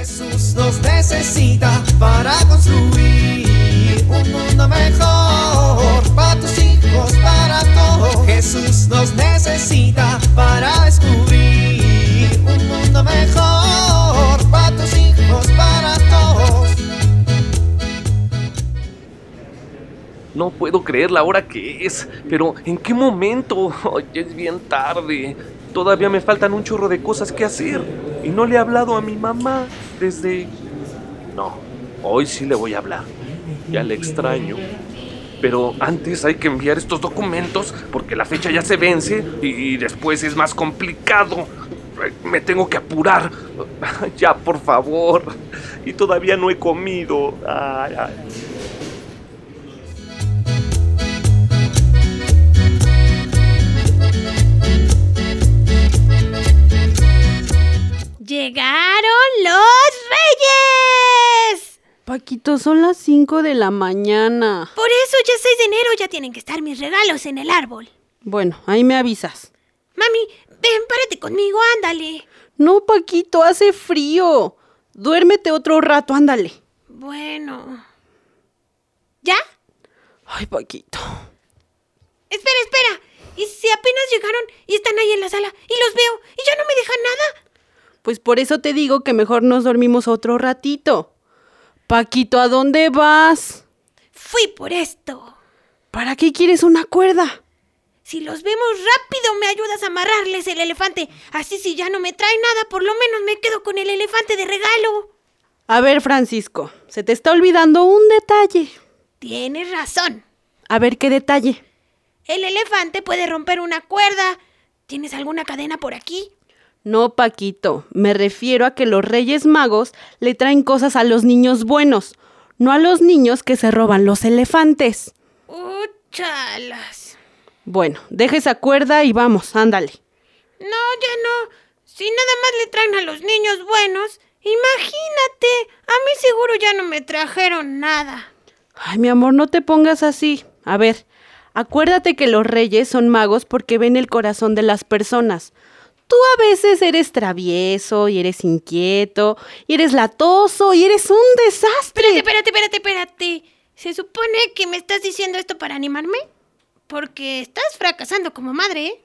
Jesús nos necesita para construir un mundo mejor para tus hijos, para todos. Jesús nos necesita para descubrir un mundo mejor para tus hijos, para todos. No puedo creer la hora que es, pero ¿en qué momento? Ya es bien tarde. Todavía me faltan un chorro de cosas que hacer. Y no le he hablado a mi mamá desde... No, hoy sí le voy a hablar. Ya le extraño. Pero antes hay que enviar estos documentos porque la fecha ya se vence y después es más complicado. Me tengo que apurar. Ya, por favor. Y todavía no he comido. Ay, ay. ¡Llegaron los reyes! Paquito, son las 5 de la mañana. Por eso ya es 6 de enero, ya tienen que estar mis regalos en el árbol. Bueno, ahí me avisas. Mami, ven, párate conmigo, ándale. No, Paquito, hace frío. Duérmete otro rato, ándale. Bueno. ¿Ya? Ay, Paquito. Espera, espera. ¿Y si apenas llegaron y están ahí en la sala y los veo y ya no me dejan nada? Pues por eso te digo que mejor nos dormimos otro ratito. Paquito, ¿a dónde vas? Fui por esto. ¿Para qué quieres una cuerda? Si los vemos rápido, me ayudas a amarrarles el elefante. Así si ya no me trae nada, por lo menos me quedo con el elefante de regalo. A ver, Francisco, se te está olvidando un detalle. Tienes razón. A ver, ¿qué detalle? El elefante puede romper una cuerda. ¿Tienes alguna cadena por aquí? No, Paquito, me refiero a que los Reyes Magos le traen cosas a los niños buenos, no a los niños que se roban los elefantes. ¡Uchalas! Bueno, deja esa cuerda y vamos, ándale. No, ya no. Si nada más le traen a los niños buenos, imagínate. A mí seguro ya no me trajeron nada. Ay, mi amor, no te pongas así. A ver, acuérdate que los reyes son magos porque ven el corazón de las personas. Tú a veces eres travieso y eres inquieto y eres latoso y eres un desastre. Espérate, espérate, espérate, espérate. ¿Se supone que me estás diciendo esto para animarme? Porque estás fracasando como madre, ¿eh?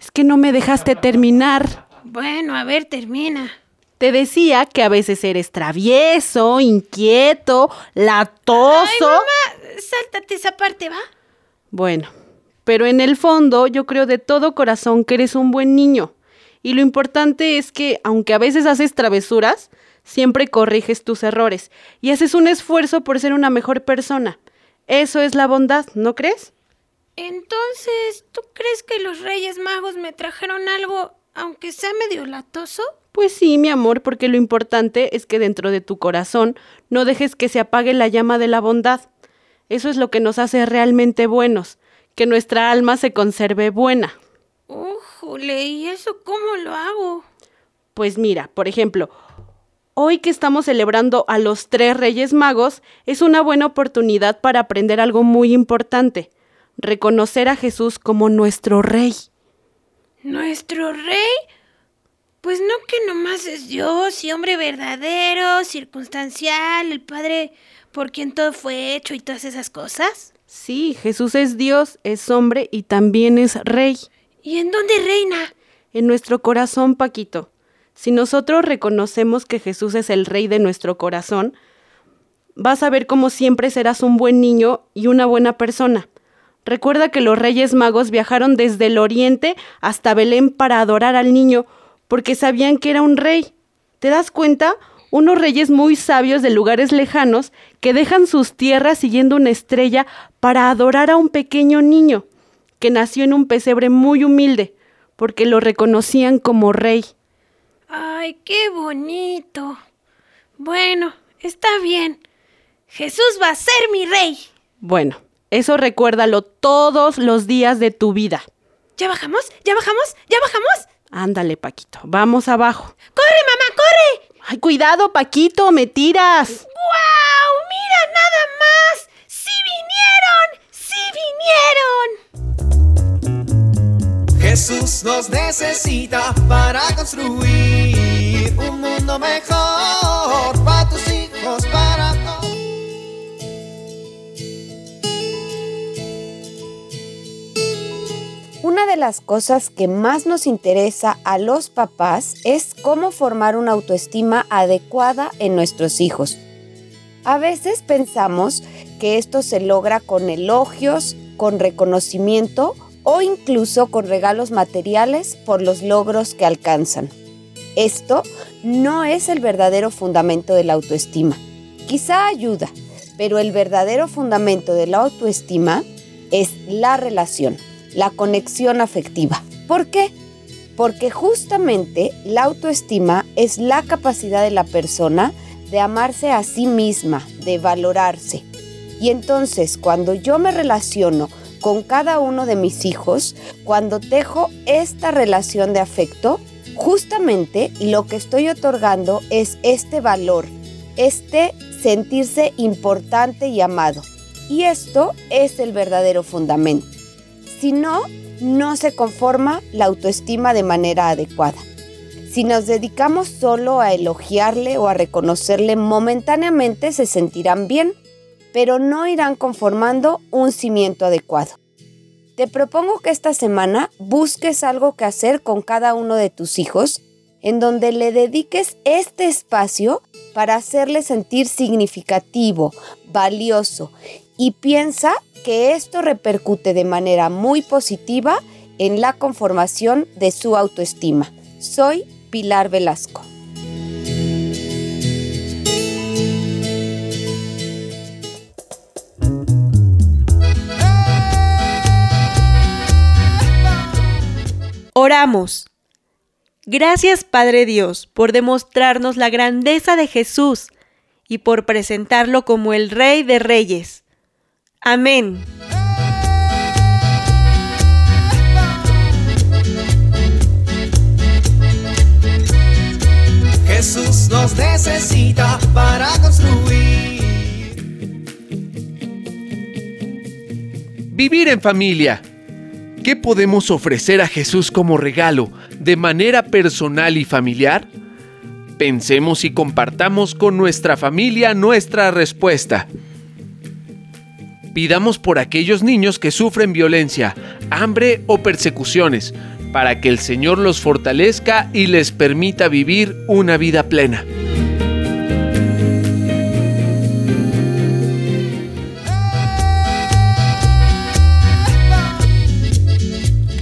Es que no me dejaste terminar. Bueno, a ver, termina. Te decía que a veces eres travieso, inquieto, latoso. Ay, mamá, sáltate esa parte, ¿va? Bueno, pero en el fondo yo creo de todo corazón que eres un buen niño. Y lo importante es que, aunque a veces haces travesuras, siempre corriges tus errores y haces un esfuerzo por ser una mejor persona. Eso es la bondad, ¿no crees? Entonces, ¿tú crees que los Reyes Magos me trajeron algo, aunque sea medio latoso? Pues sí, mi amor, porque lo importante es que dentro de tu corazón no dejes que se apague la llama de la bondad. Eso es lo que nos hace realmente buenos, que nuestra alma se conserve buena. ¿Y eso cómo lo hago? Pues mira, por ejemplo, hoy que estamos celebrando a los tres Reyes Magos, es una buena oportunidad para aprender algo muy importante, reconocer a Jesús como nuestro Rey. ¿Nuestro rey? Pues no que nomás es Dios y hombre verdadero, circunstancial, el Padre por quien todo fue hecho y todas esas cosas. Sí, Jesús es Dios, es hombre y también es Rey. ¿Y en dónde reina? En nuestro corazón, Paquito. Si nosotros reconocemos que Jesús es el Rey de nuestro corazón, vas a ver cómo siempre serás un buen niño y una buena persona. Recuerda que los Reyes Magos viajaron desde el oriente hasta Belén para adorar al niño, porque sabían que era un rey. ¿Te das cuenta? Unos reyes muy sabios de lugares lejanos que dejan sus tierras siguiendo una estrella para adorar a un pequeño niño, que nació en un pesebre muy humilde, porque lo reconocían como rey. Ay, qué bonito. Bueno, está bien. Jesús va a ser mi rey. Bueno, eso recuérdalo todos los días de tu vida. ¿Ya bajamos? ¿Ya bajamos? ¿Ya bajamos? Ándale, Paquito, vamos abajo. ¡Corre, mamá, corre! Ay, cuidado, Paquito, me tiras. ¡Guau! ¡Mira nada más! ¡Sí vinieron! Jesús nos necesita para construir un mundo mejor para tus hijos, para. Una de las cosas que más nos interesa a los papás es cómo formar una autoestima adecuada en nuestros hijos. A veces pensamos que esto se logra con elogios, con reconocimiento o incluso con regalos materiales por los logros que alcanzan. Esto no es el verdadero fundamento de la autoestima. Quizá ayuda, pero el verdadero fundamento de la autoestima es la relación, la conexión afectiva. ¿Por qué? Porque justamente la autoestima es la capacidad de la persona de amarse a sí misma, de valorarse. Y entonces cuando yo me relaciono con cada uno de mis hijos, cuando tejo esta relación de afecto, justamente lo que estoy otorgando es este valor, este sentirse importante y amado. Y esto es el verdadero fundamento. Si no, no se conforma la autoestima de manera adecuada. Si nos dedicamos solo a elogiarle o a reconocerle momentáneamente se sentirán bien, pero no irán conformando un cimiento adecuado. Te propongo que esta semana busques algo que hacer con cada uno de tus hijos, en donde le dediques este espacio para hacerle sentir significativo, valioso y piensa que esto repercute de manera muy positiva en la conformación de su autoestima. Soy Pilar Velasco. Oramos. Gracias Padre Dios por demostrarnos la grandeza de Jesús y por presentarlo como el Rey de Reyes. Amén. Jesús nos necesita para construir. Vivir en familia. ¿Qué podemos ofrecer a Jesús como regalo de manera personal y familiar? Pensemos y compartamos con nuestra familia nuestra respuesta. Pidamos por aquellos niños que sufren violencia, hambre o persecuciones, para que el Señor los fortalezca y les permita vivir una vida plena.